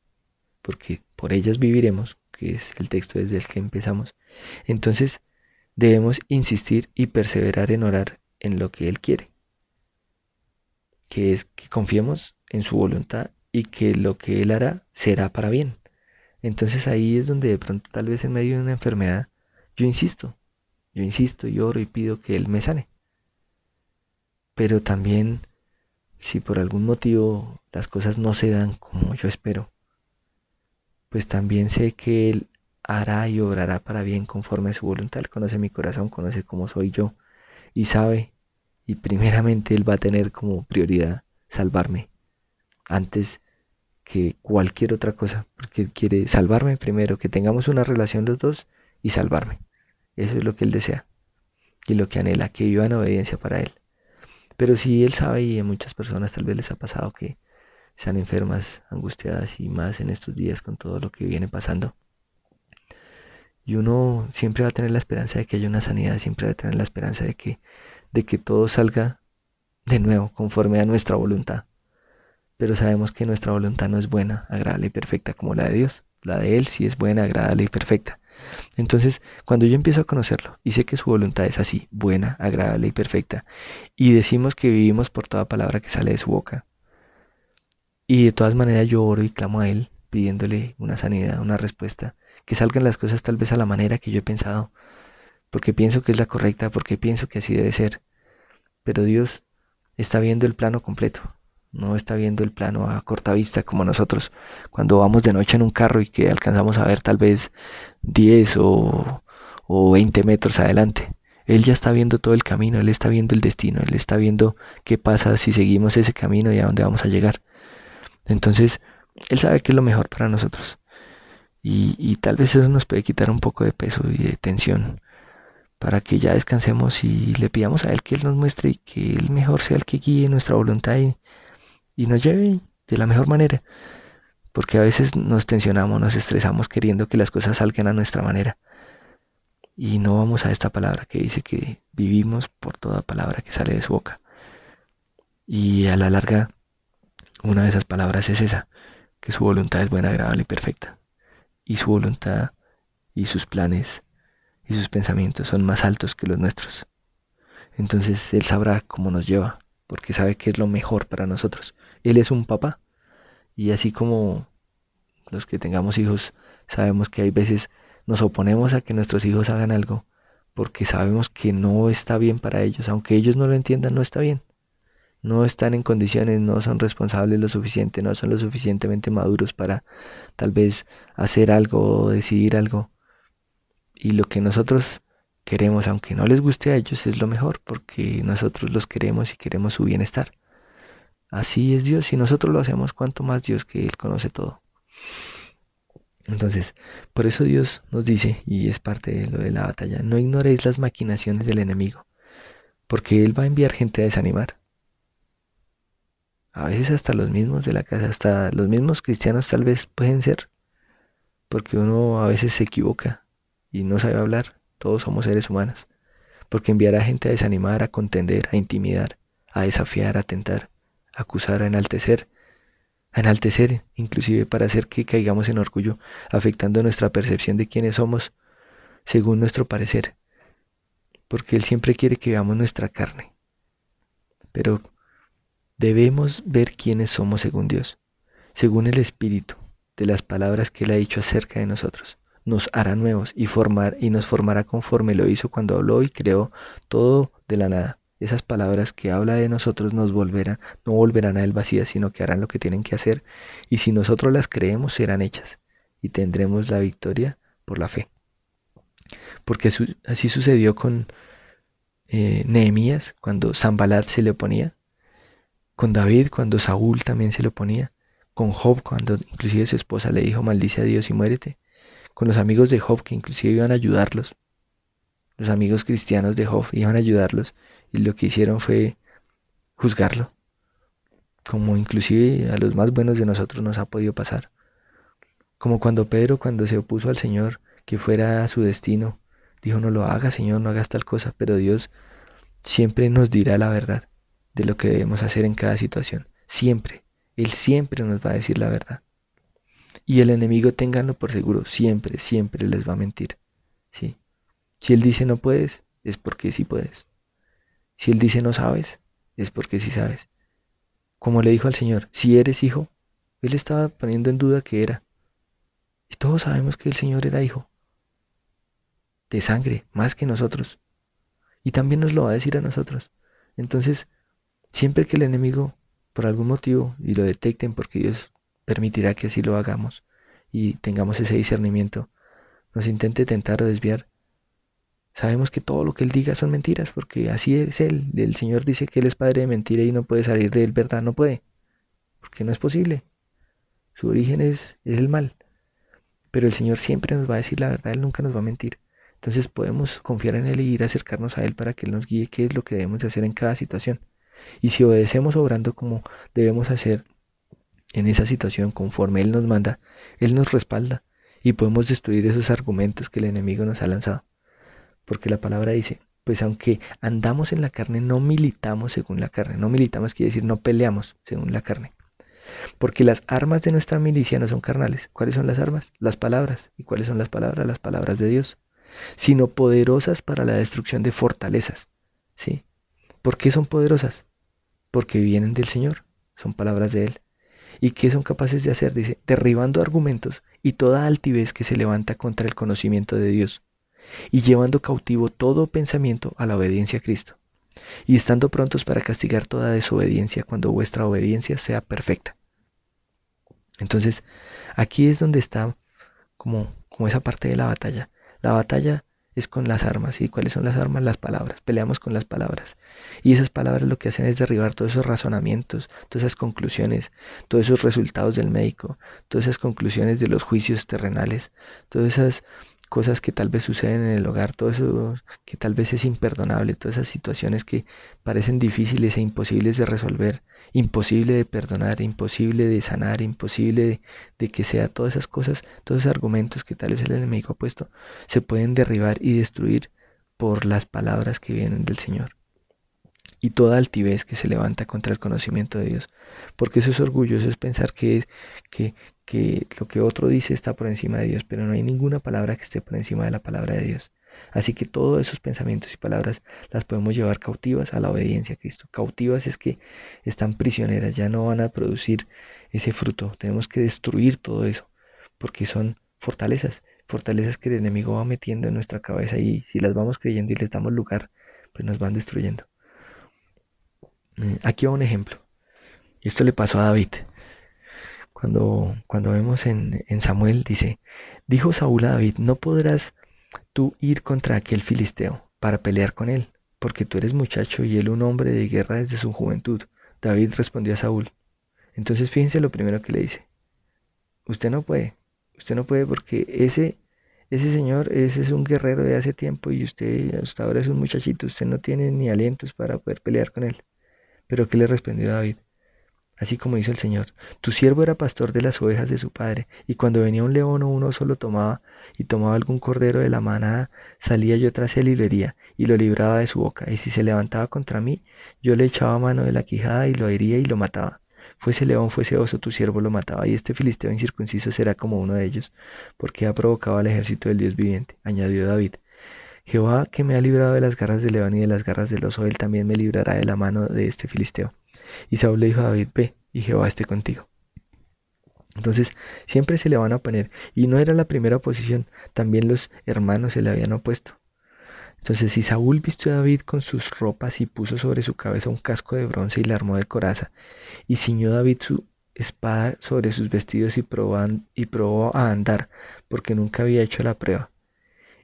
porque por ellas viviremos, que es el texto desde el que empezamos, entonces debemos insistir y perseverar en orar en lo que Él quiere, que es que confiemos en su voluntad y que lo que Él hará será para bien. Entonces ahí es donde de pronto tal vez en medio de una enfermedad yo insisto, yo insisto y oro y pido que Él me sane. Pero también si por algún motivo las cosas no se dan como yo espero, pues también sé que Él hará y obrará para bien conforme a su voluntad. Él conoce mi corazón, conoce cómo soy yo y sabe, y primeramente Él va a tener como prioridad salvarme antes que cualquier otra cosa, porque quiere salvarme primero, que tengamos una relación los dos y salvarme. Eso es lo que Él desea y lo que anhela, que viva en obediencia para Él. Pero si él sabe y a muchas personas tal vez les ha pasado que están enfermas, angustiadas y más en estos días con todo lo que viene pasando. Y uno siempre va a tener la esperanza de que haya una sanidad, siempre va a tener la esperanza de que, de que todo salga de nuevo conforme a nuestra voluntad. Pero sabemos que nuestra voluntad no es buena, agradable y perfecta como la de Dios. La de Él sí es buena, agradable y perfecta. Entonces, cuando yo empiezo a conocerlo y sé que su voluntad es así, buena, agradable y perfecta, y decimos que vivimos por toda palabra que sale de su boca, y de todas maneras yo oro y clamo a Él pidiéndole una sanidad, una respuesta, que salgan las cosas tal vez a la manera que yo he pensado, porque pienso que es la correcta, porque pienso que así debe ser, pero Dios está viendo el plano completo, no está viendo el plano a corta vista como nosotros cuando vamos de noche en un carro y que alcanzamos a ver tal vez 10 o, o 20 metros adelante. Él ya está viendo todo el camino, Él está viendo el destino, Él está viendo qué pasa si seguimos ese camino y a dónde vamos a llegar. Entonces, Él sabe qué es lo mejor para nosotros. Y, y tal vez eso nos puede quitar un poco de peso y de tensión para que ya descansemos y le pidamos a Él que Él nos muestre y que Él mejor sea el que guíe nuestra voluntad y, y nos lleve de la mejor manera. Porque a veces nos tensionamos, nos estresamos queriendo que las cosas salgan a nuestra manera. Y no vamos a esta palabra que dice que vivimos por toda palabra que sale de su boca. Y a la larga, una de esas palabras es esa, que su voluntad es buena, agradable y perfecta. Y su voluntad y sus planes y sus pensamientos son más altos que los nuestros. Entonces Él sabrá cómo nos lleva, porque sabe que es lo mejor para nosotros. Él es un papá. Y así como los que tengamos hijos, sabemos que hay veces nos oponemos a que nuestros hijos hagan algo, porque sabemos que no está bien para ellos, aunque ellos no lo entiendan, no está bien. No están en condiciones, no son responsables lo suficiente, no son lo suficientemente maduros para tal vez hacer algo o decidir algo. Y lo que nosotros queremos, aunque no les guste a ellos, es lo mejor, porque nosotros los queremos y queremos su bienestar. Así es Dios, si nosotros lo hacemos, cuanto más Dios que Él conoce todo. Entonces, por eso Dios nos dice, y es parte de lo de la batalla, no ignoréis las maquinaciones del enemigo, porque Él va a enviar gente a desanimar. A veces hasta los mismos de la casa, hasta los mismos cristianos tal vez pueden ser, porque uno a veces se equivoca y no sabe hablar, todos somos seres humanos, porque enviará gente a desanimar, a contender, a intimidar, a desafiar, a tentar, acusar, a enaltecer, a enaltecer, inclusive para hacer que caigamos en orgullo, afectando nuestra percepción de quiénes somos, según nuestro parecer, porque Él siempre quiere que veamos nuestra carne. Pero debemos ver quiénes somos según Dios, según el Espíritu, de las palabras que Él ha dicho acerca de nosotros nos hará nuevos y formar y nos formará conforme lo hizo cuando habló y creó todo de la nada. Esas palabras que habla de nosotros nos volverán, no volverán a él vacías, sino que harán lo que tienen que hacer, y si nosotros las creemos serán hechas, y tendremos la victoria por la fe. Porque así sucedió con eh, Nehemías cuando Zambalat se le oponía, con David cuando Saúl también se le oponía, con Job cuando inclusive su esposa le dijo maldice a Dios y muérete, con los amigos de Job que inclusive iban a ayudarlos. Los amigos cristianos de Job iban a ayudarlos y lo que hicieron fue juzgarlo, como inclusive a los más buenos de nosotros nos ha podido pasar. Como cuando Pedro, cuando se opuso al Señor, que fuera su destino, dijo, no lo haga, Señor, no hagas tal cosa, pero Dios siempre nos dirá la verdad de lo que debemos hacer en cada situación. Siempre. Él siempre nos va a decir la verdad. Y el enemigo, ténganlo por seguro, siempre, siempre les va a mentir. ¿sí? Si él dice no puedes, es porque sí puedes. Si él dice no sabes, es porque sí sabes. Como le dijo al Señor, si eres hijo, él estaba poniendo en duda que era. Y todos sabemos que el Señor era hijo. De sangre, más que nosotros. Y también nos lo va a decir a nosotros. Entonces, siempre que el enemigo, por algún motivo, y lo detecten porque Dios permitirá que así lo hagamos y tengamos ese discernimiento, nos intente tentar o desviar. Sabemos que todo lo que Él diga son mentiras, porque así es Él. El Señor dice que Él es padre de mentira y no puede salir de Él, ¿verdad? No puede, porque no es posible. Su origen es, el mal. Pero el Señor siempre nos va a decir la verdad, Él nunca nos va a mentir. Entonces podemos confiar en Él y ir a acercarnos a Él para que Él nos guíe qué es lo que debemos de hacer en cada situación. Y si obedecemos obrando como debemos hacer en esa situación, conforme Él nos manda, Él nos respalda y podemos destruir esos argumentos que el enemigo nos ha lanzado. Porque la palabra dice, pues aunque andamos en la carne, no militamos según la carne. No militamos quiere decir no peleamos según la carne. Porque las armas de nuestra milicia no son carnales. ¿Cuáles son las armas? Las palabras. ¿Y cuáles son las palabras? Las palabras de Dios. Sino poderosas para la destrucción de fortalezas. ¿Sí? ¿Por qué son poderosas? Porque vienen del Señor. Son palabras de Él. ¿Y qué son capaces de hacer? Dice, derribando argumentos y toda altivez que se levanta contra el conocimiento de Dios, y llevando cautivo todo pensamiento a la obediencia a Cristo, y estando prontos para castigar toda desobediencia cuando vuestra obediencia sea perfecta. Entonces, aquí es donde está como, como esa parte de la batalla. La batalla es con las armas. ¿Y cuáles son las armas? Las palabras. Peleamos con las palabras. Y esas palabras lo que hacen es derribar todos esos razonamientos, todas esas conclusiones, todos esos resultados del médico, todas esas conclusiones de los juicios terrenales, todas esas cosas que tal vez suceden en el hogar, todo eso que tal vez es imperdonable, todas esas situaciones que parecen difíciles e imposibles de resolver, imposible de perdonar, imposible de sanar, imposible de, que sea todas esas cosas, todos esos argumentos que tal vez el enemigo ha puesto, se pueden derribar y destruir por las palabras que vienen del Señor. Y toda altivez que se levanta contra el conocimiento de Dios. Porque eso es orgullo, eso es pensar que, que, que lo que otro dice está por encima de Dios, pero no hay ninguna palabra que esté por encima de la palabra de Dios. Así que todos esos pensamientos y palabras las podemos llevar cautivas a la obediencia a Cristo. Cautivas es que están prisioneras, ya no van a producir ese fruto. Tenemos que destruir todo eso, porque son fortalezas, fortalezas que el enemigo va metiendo en nuestra cabeza y si las vamos creyendo y les damos lugar, pues nos van destruyendo. Eh, aquí va un ejemplo. Esto le pasó a David. Cuando, cuando vemos en, en Samuel, dice, dijo Saúl a David, no podrás tú ir contra aquel filisteo para pelear con él, porque tú eres muchacho y él un hombre de guerra desde su juventud. David respondió a Saúl. Entonces fíjense lo primero que le dice. Usted no puede, usted no puede porque ese, ese señor, ese es un guerrero de hace tiempo y usted hasta ahora es un muchachito, usted no tiene ni alientos para poder pelear con él. Pero ¿qué le respondió David? Así como hizo el Señor. Tu siervo era pastor de las ovejas de su padre, y cuando venía un león o un oso lo tomaba, y tomaba algún cordero de la manada, salía yo tras él y lo hería, y lo libraba de su boca, y si se levantaba contra mí, yo le echaba mano de la quijada y lo hería y lo mataba. Fuese león, fuese oso, tu siervo lo mataba, y este filisteo incircunciso será como uno de ellos, porque ha provocado al ejército del Dios viviente, añadió David. Jehová, que me ha librado de las garras del león y de las garras del oso, él también me librará de la mano de este filisteo. Y Saúl le dijo a David, ve, y Jehová esté contigo. Entonces, siempre se le van a oponer. Y no era la primera oposición, también los hermanos se le habían opuesto. Entonces, si Saúl vistió a David con sus ropas y puso sobre su cabeza un casco de bronce y la armó de coraza, y ciñó David su espada sobre sus vestidos y probó, a andar, porque nunca había hecho la prueba.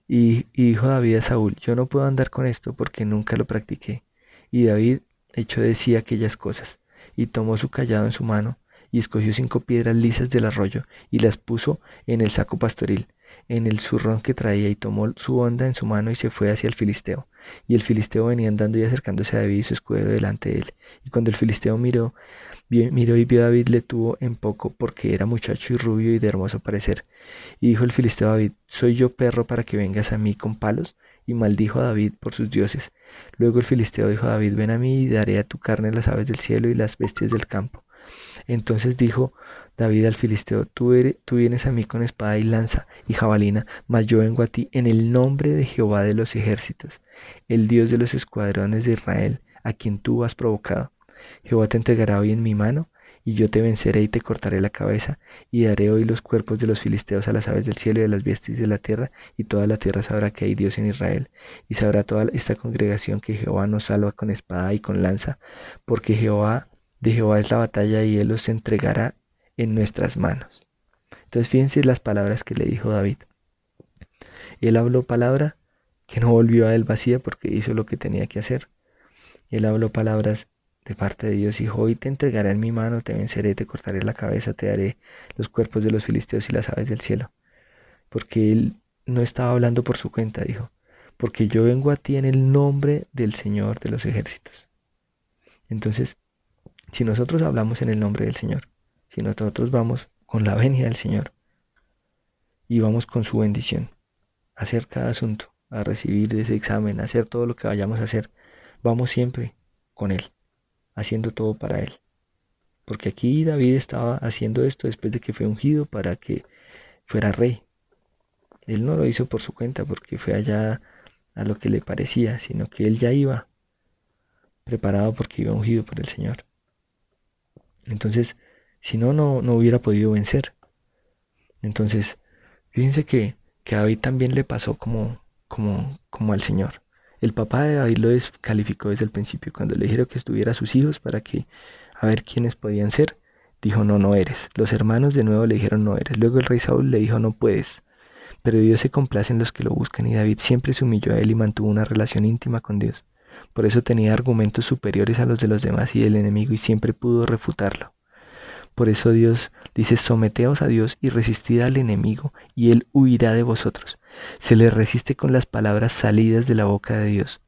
Y, y dijo David a Saúl, yo no puedo andar con esto porque nunca lo practiqué. Y David echó de sí aquellas cosas, y tomó su callado en su mano, y escogió cinco piedras lisas del arroyo, y las puso en el saco pastoril, en el zurrón que traía, y tomó su onda en su mano y se fue hacia el filisteo. Y el filisteo venía andando y acercándose a David y su escudero delante de él. Y cuando el filisteo miró, miró y vio a David, le tuvo en poco, porque era muchacho y rubio y de hermoso parecer. Y dijo el filisteo a David, ¿soy yo perro para que vengas a mí con palos? y maldijo a David por sus dioses. Luego el filisteo dijo a David, ven a mí y daré a tu carne las aves del cielo y las bestias del campo. Entonces dijo David al filisteo, tú, eres, tú vienes a mí con espada y lanza y jabalina, mas yo vengo a ti en el nombre de Jehová de los ejércitos, el Dios de los escuadrones de Israel, a quien tú has provocado. Jehová te entregará hoy en mi mano, y yo te venceré y te cortaré la cabeza, y daré hoy los cuerpos de los filisteos a las aves del cielo y a las bestias de la tierra, y toda la tierra sabrá que hay Dios en Israel, y sabrá toda esta congregación que Jehová nos salva con espada y con lanza, porque Jehová, de Jehová es la batalla, y él los entregará en nuestras manos. Entonces fíjense las palabras que le dijo David. Él habló palabra que no volvió a él vacía porque hizo lo que tenía que hacer. Él habló palabras de parte de Dios, dijo, hoy te entregaré en mi mano, te venceré, te cortaré la cabeza, te daré los cuerpos de los filisteos y las aves del cielo. Porque él no estaba hablando por su cuenta, dijo, porque yo vengo a ti en el nombre del Señor de los ejércitos. Entonces, si nosotros hablamos en el nombre del Señor, si nosotros vamos con la venia del Señor y vamos con su bendición a hacer cada asunto, a recibir ese examen, a hacer todo lo que vayamos a hacer, vamos siempre con Él haciendo todo para él. Porque aquí David estaba haciendo esto después de que fue ungido para que fuera rey. Él no lo hizo por su cuenta porque fue allá a lo que le parecía, sino que él ya iba preparado porque iba ungido por el Señor. Entonces, si no, no, no hubiera podido vencer. Entonces, fíjense que, que a David también le pasó como, como, como al Señor. El papá de David lo descalificó desde el principio. Cuando le dijeron que estuviera a sus hijos para que a ver quiénes podían ser, dijo no, no eres. Los hermanos de nuevo le dijeron no eres. Luego el rey Saúl le dijo no puedes. Pero Dios se complace en los que lo buscan y David siempre se humilló a él y mantuvo una relación íntima con Dios. Por eso tenía argumentos superiores a los de los demás y del enemigo y siempre pudo refutarlo. Por eso Dios dice, someteos a Dios y resistid al enemigo, y él huirá de vosotros. Se le resiste con las palabras salidas de la boca de Dios.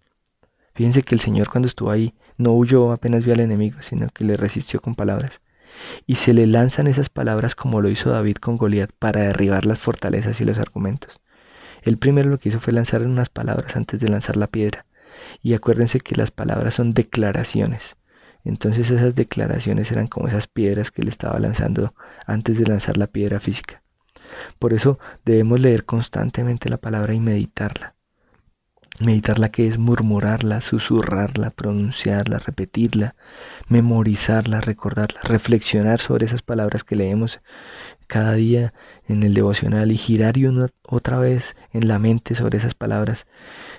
Fíjense que el Señor cuando estuvo ahí no huyó apenas vio al enemigo, sino que le resistió con palabras. Y se le lanzan esas palabras como lo hizo David con Goliat para derribar las fortalezas y los argumentos. El primero lo que hizo fue lanzar unas palabras antes de lanzar la piedra. Y acuérdense que las palabras son declaraciones. Entonces esas declaraciones eran como esas piedras que él estaba lanzando antes de lanzar la piedra física. Por eso debemos leer constantemente la palabra y meditarla. Meditarla que es murmurarla, susurrarla, pronunciarla, repetirla, memorizarla, recordarla, reflexionar sobre esas palabras que leemos cada día en el devocional y girar y una, otra vez en la mente sobre esas palabras,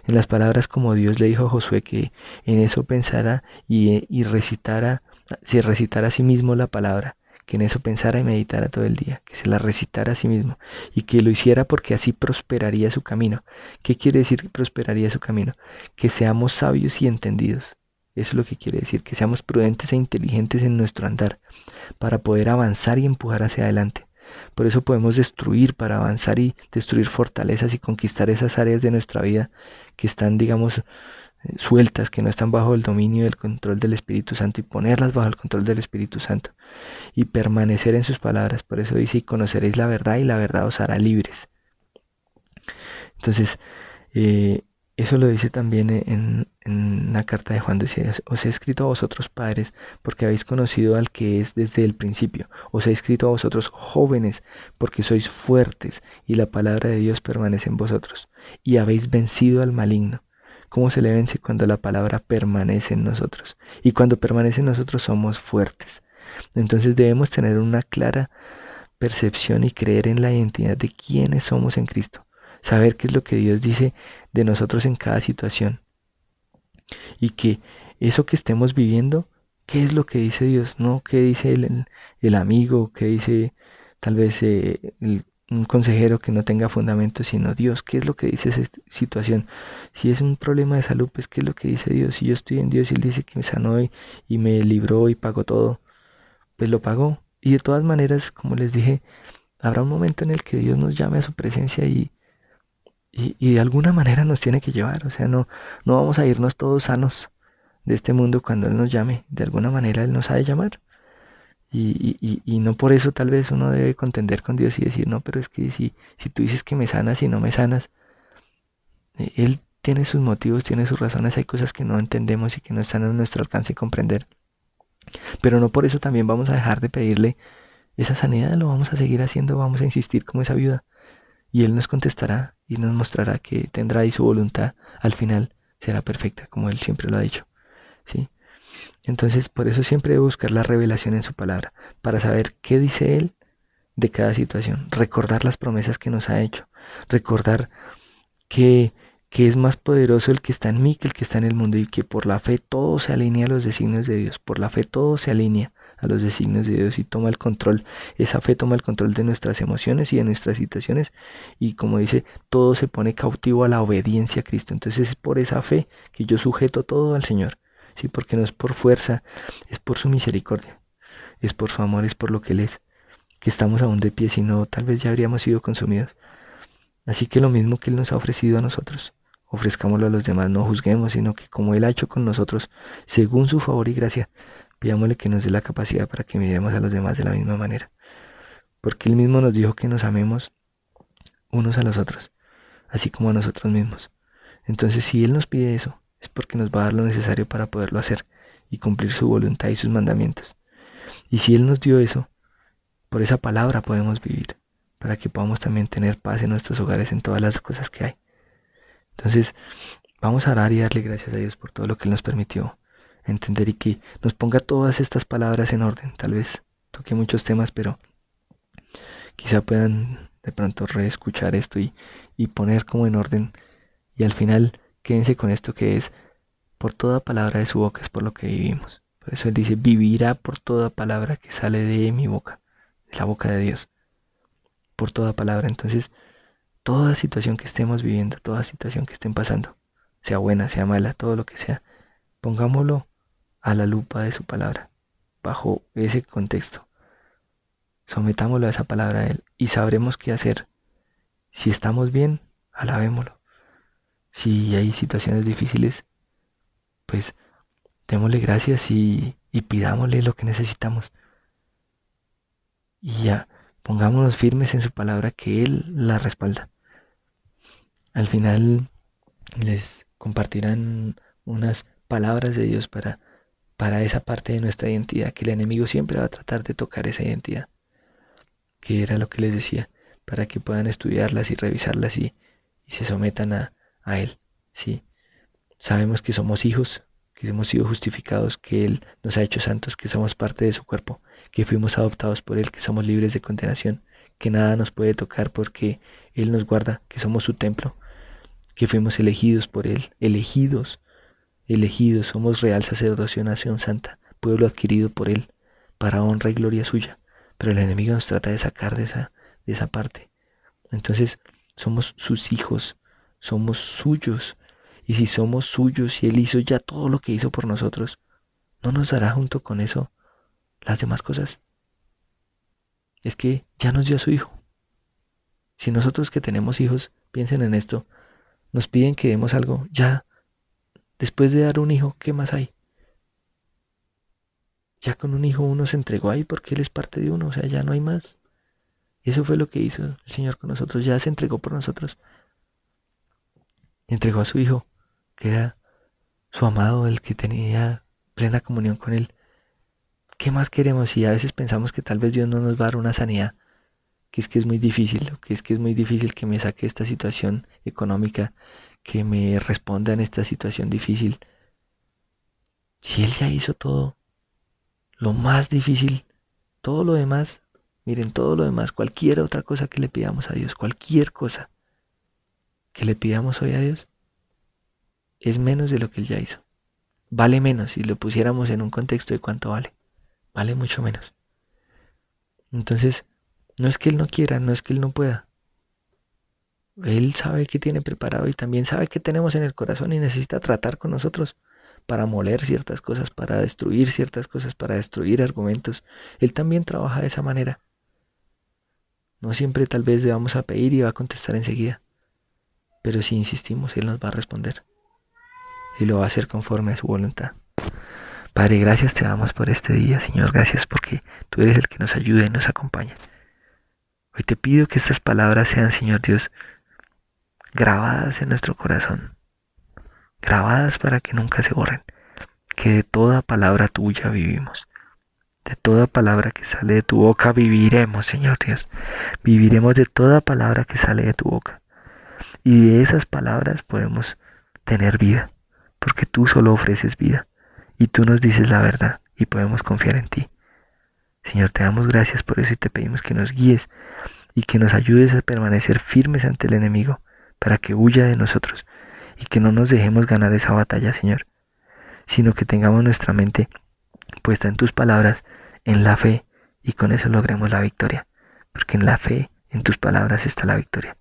en las palabras como Dios le dijo a Josué que en eso pensara y, y recitara, si recitara a sí mismo la palabra, que en eso pensara y meditara todo el día, que se la recitara a sí mismo y que lo hiciera porque así prosperaría su camino. ¿Qué quiere decir que prosperaría su camino? Que seamos sabios y entendidos. Eso es lo que quiere decir, que seamos prudentes e inteligentes en nuestro andar, para poder avanzar y empujar hacia adelante. Por eso podemos destruir para avanzar y destruir fortalezas y conquistar esas áreas de nuestra vida que están, digamos, sueltas, que no están bajo el dominio del control del Espíritu Santo y ponerlas bajo el control del Espíritu Santo y permanecer en sus palabras. Por eso dice, y conoceréis la verdad y la verdad os hará libres. Entonces, eh, eso lo dice también en, en la carta de Juan, dice, os he escrito a vosotros padres, porque habéis conocido al que es desde el principio. Os he escrito a vosotros jóvenes, porque sois fuertes, y la palabra de Dios permanece en vosotros, y habéis vencido al maligno. ¿Cómo se le vence cuando la palabra permanece en nosotros? Y cuando permanece en nosotros somos fuertes. Entonces debemos tener una clara percepción y creer en la identidad de quiénes somos en Cristo. Saber qué es lo que Dios dice de nosotros en cada situación. Y que eso que estemos viviendo, ¿qué es lo que dice Dios? No, ¿qué dice el, el amigo? ¿Qué dice tal vez eh, el un consejero que no tenga fundamento, sino Dios. ¿Qué es lo que dice esa situación? Si es un problema de salud, pues ¿qué es lo que dice Dios? Si yo estoy en Dios y Él dice que me sanó y, me libró y pagó todo, pues lo pagó. Y de todas maneras, como les dije, habrá un momento en el que Dios nos llame a su presencia y, y, y de alguna manera nos tiene que llevar. O sea, no, no vamos a irnos todos sanos de este mundo cuando Él nos llame. De alguna manera Él nos ha de llamar. Y, y, y, no por eso tal vez uno debe contender con Dios y decir, no, pero es que si, si tú dices que me sanas y no me sanas, eh, Él tiene sus motivos, tiene sus razones, hay cosas que no entendemos y que no están a nuestro alcance comprender. Pero no por eso también vamos a dejar de pedirle esa sanidad, lo vamos a seguir haciendo, vamos a insistir como esa ayuda. Y Él nos contestará y nos mostrará que tendrá y su voluntad al final será perfecta, como Él siempre lo ha dicho. ¿sí? Entonces, por eso siempre debe buscar la revelación en su palabra, para saber qué dice Él de cada situación, recordar las promesas que nos ha hecho, recordar que, que es más poderoso el que está en mí que el que está en el mundo y que por la fe todo se alinea a los designios de Dios, por la fe todo se alinea a los designios de Dios y toma el control, esa fe toma el control de nuestras emociones y de nuestras situaciones y como dice, todo se pone cautivo a la obediencia a Cristo. Entonces es por esa fe que yo sujeto todo al Señor ¿sí? Porque no es por fuerza, es por su misericordia, es por su amor, es por lo que Él es, que estamos aún de pie, si no, tal vez ya habríamos sido consumidos. Así que lo mismo que Él nos ha ofrecido a nosotros, ofrezcámoslo a los demás, no juzguemos, sino que como Él ha hecho con nosotros, según su favor y gracia, pidámosle que nos dé la capacidad para que miremos a los demás de la misma manera. Porque Él mismo nos dijo que nos amemos unos a los otros, así como a nosotros mismos. Entonces, si Él nos pide eso, es porque nos va a dar lo necesario para poderlo hacer y cumplir su voluntad y sus mandamientos. Y si Él nos dio eso, por esa palabra podemos vivir, para que podamos también tener paz en nuestros hogares, en todas las cosas que hay. Entonces, vamos a orar y darle gracias a Dios por todo lo que Él nos permitió entender y que nos ponga todas estas palabras en orden. Tal vez toque muchos temas, pero quizá puedan de pronto reescuchar esto y, y poner como en orden y al final Quédense con esto que es, por toda palabra de su boca es por lo que vivimos. Por eso él dice, vivirá por toda palabra que sale de mi boca, de la boca de Dios. Por toda palabra. Entonces, toda situación que estemos viviendo, toda situación que estén pasando, sea buena, sea mala, todo lo que sea, pongámoslo a la lupa de su palabra, bajo ese contexto. Sometámoslo a esa palabra a Él y sabremos qué hacer. Si estamos bien, alabémoslo. Si hay situaciones difíciles, pues démosle gracias y, pidámosle lo que necesitamos. Y ya, pongámonos firmes en su palabra que Él la respalda. Al final les compartirán unas palabras de Dios para, para esa parte de nuestra identidad, que el enemigo siempre va a tratar de tocar esa identidad, que era lo que les decía, para que puedan estudiarlas y revisarlas y, y se sometan a, a Él. ¿sí? Sabemos que somos hijos, que hemos sido justificados, que Él nos ha hecho santos, que somos parte de su cuerpo, que fuimos adoptados por Él, que somos libres de condenación, que nada nos puede tocar porque Él nos guarda, que somos su templo, que fuimos elegidos por Él, elegidos, elegidos, somos real sacerdocio, nación santa, pueblo adquirido por Él, para honra y gloria suya. Pero el enemigo nos trata de sacar de esa, de esa parte. Entonces, somos sus hijos, somos suyos, y si somos suyos y Él hizo ya todo lo que hizo por nosotros, ¿no nos dará junto con eso las demás cosas? Es que ya nos dio a su Hijo. Si nosotros que tenemos hijos, piensen en esto, nos piden que demos algo, ya, después de dar un hijo, ¿qué más hay? Ya con un hijo uno se entregó ahí porque Él es parte de uno, o sea, ya no hay más. Eso fue lo que hizo el Señor con nosotros, ya se entregó por nosotros. Entregó a su Hijo que era su amado, el que tenía plena comunión con Él. ¿Qué más queremos? Y a veces pensamos que tal vez Dios no nos va a dar una sanidad, que es que es muy difícil, que es que es muy difícil que me saque esta situación económica, que me responda en esta situación difícil. Si Él ya hizo todo, lo más difícil, todo lo demás, miren, todo lo demás, cualquier otra cosa que le pidamos a Dios, cualquier cosa que le pidamos hoy a Dios, es menos de lo que él ya hizo. Vale menos si lo pusiéramos en un contexto de cuánto vale. Vale mucho menos. Entonces, no es que él no quiera, no es que él no pueda. Él sabe que tiene preparado y también sabe que tenemos en el corazón y necesita tratar con nosotros para moler ciertas cosas, para destruir ciertas cosas, para destruir argumentos. Él también trabaja de esa manera. No siempre tal vez le vamos a pedir y va a contestar enseguida. Pero si insistimos, Él nos va a responder y lo va a hacer conforme a su voluntad. Padre, gracias te damos por este día, Señor, gracias porque tú eres el que nos ayuda y nos acompaña. Hoy te pido que estas palabras sean, Señor Dios, grabadas en nuestro corazón, grabadas para que nunca se borren, que de toda palabra tuya vivimos. De toda palabra que sale de tu boca viviremos, Señor Dios. Viviremos de toda palabra que sale de tu boca. Y de esas palabras podemos tener vida porque tú solo ofreces vida y tú nos dices la verdad y podemos confiar en ti. Señor, te damos gracias por eso y te pedimos que nos guíes y que nos ayudes a permanecer firmes ante el enemigo para que huya de nosotros y que no nos dejemos ganar esa batalla, Señor, sino que tengamos nuestra mente puesta en tus palabras, en la fe y con eso logremos la victoria, porque en la fe, en tus palabras está la victoria.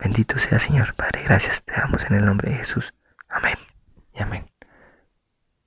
Bendito sea Señor, Padre, gracias te damos en el nombre de Jesús. Amén. Amén.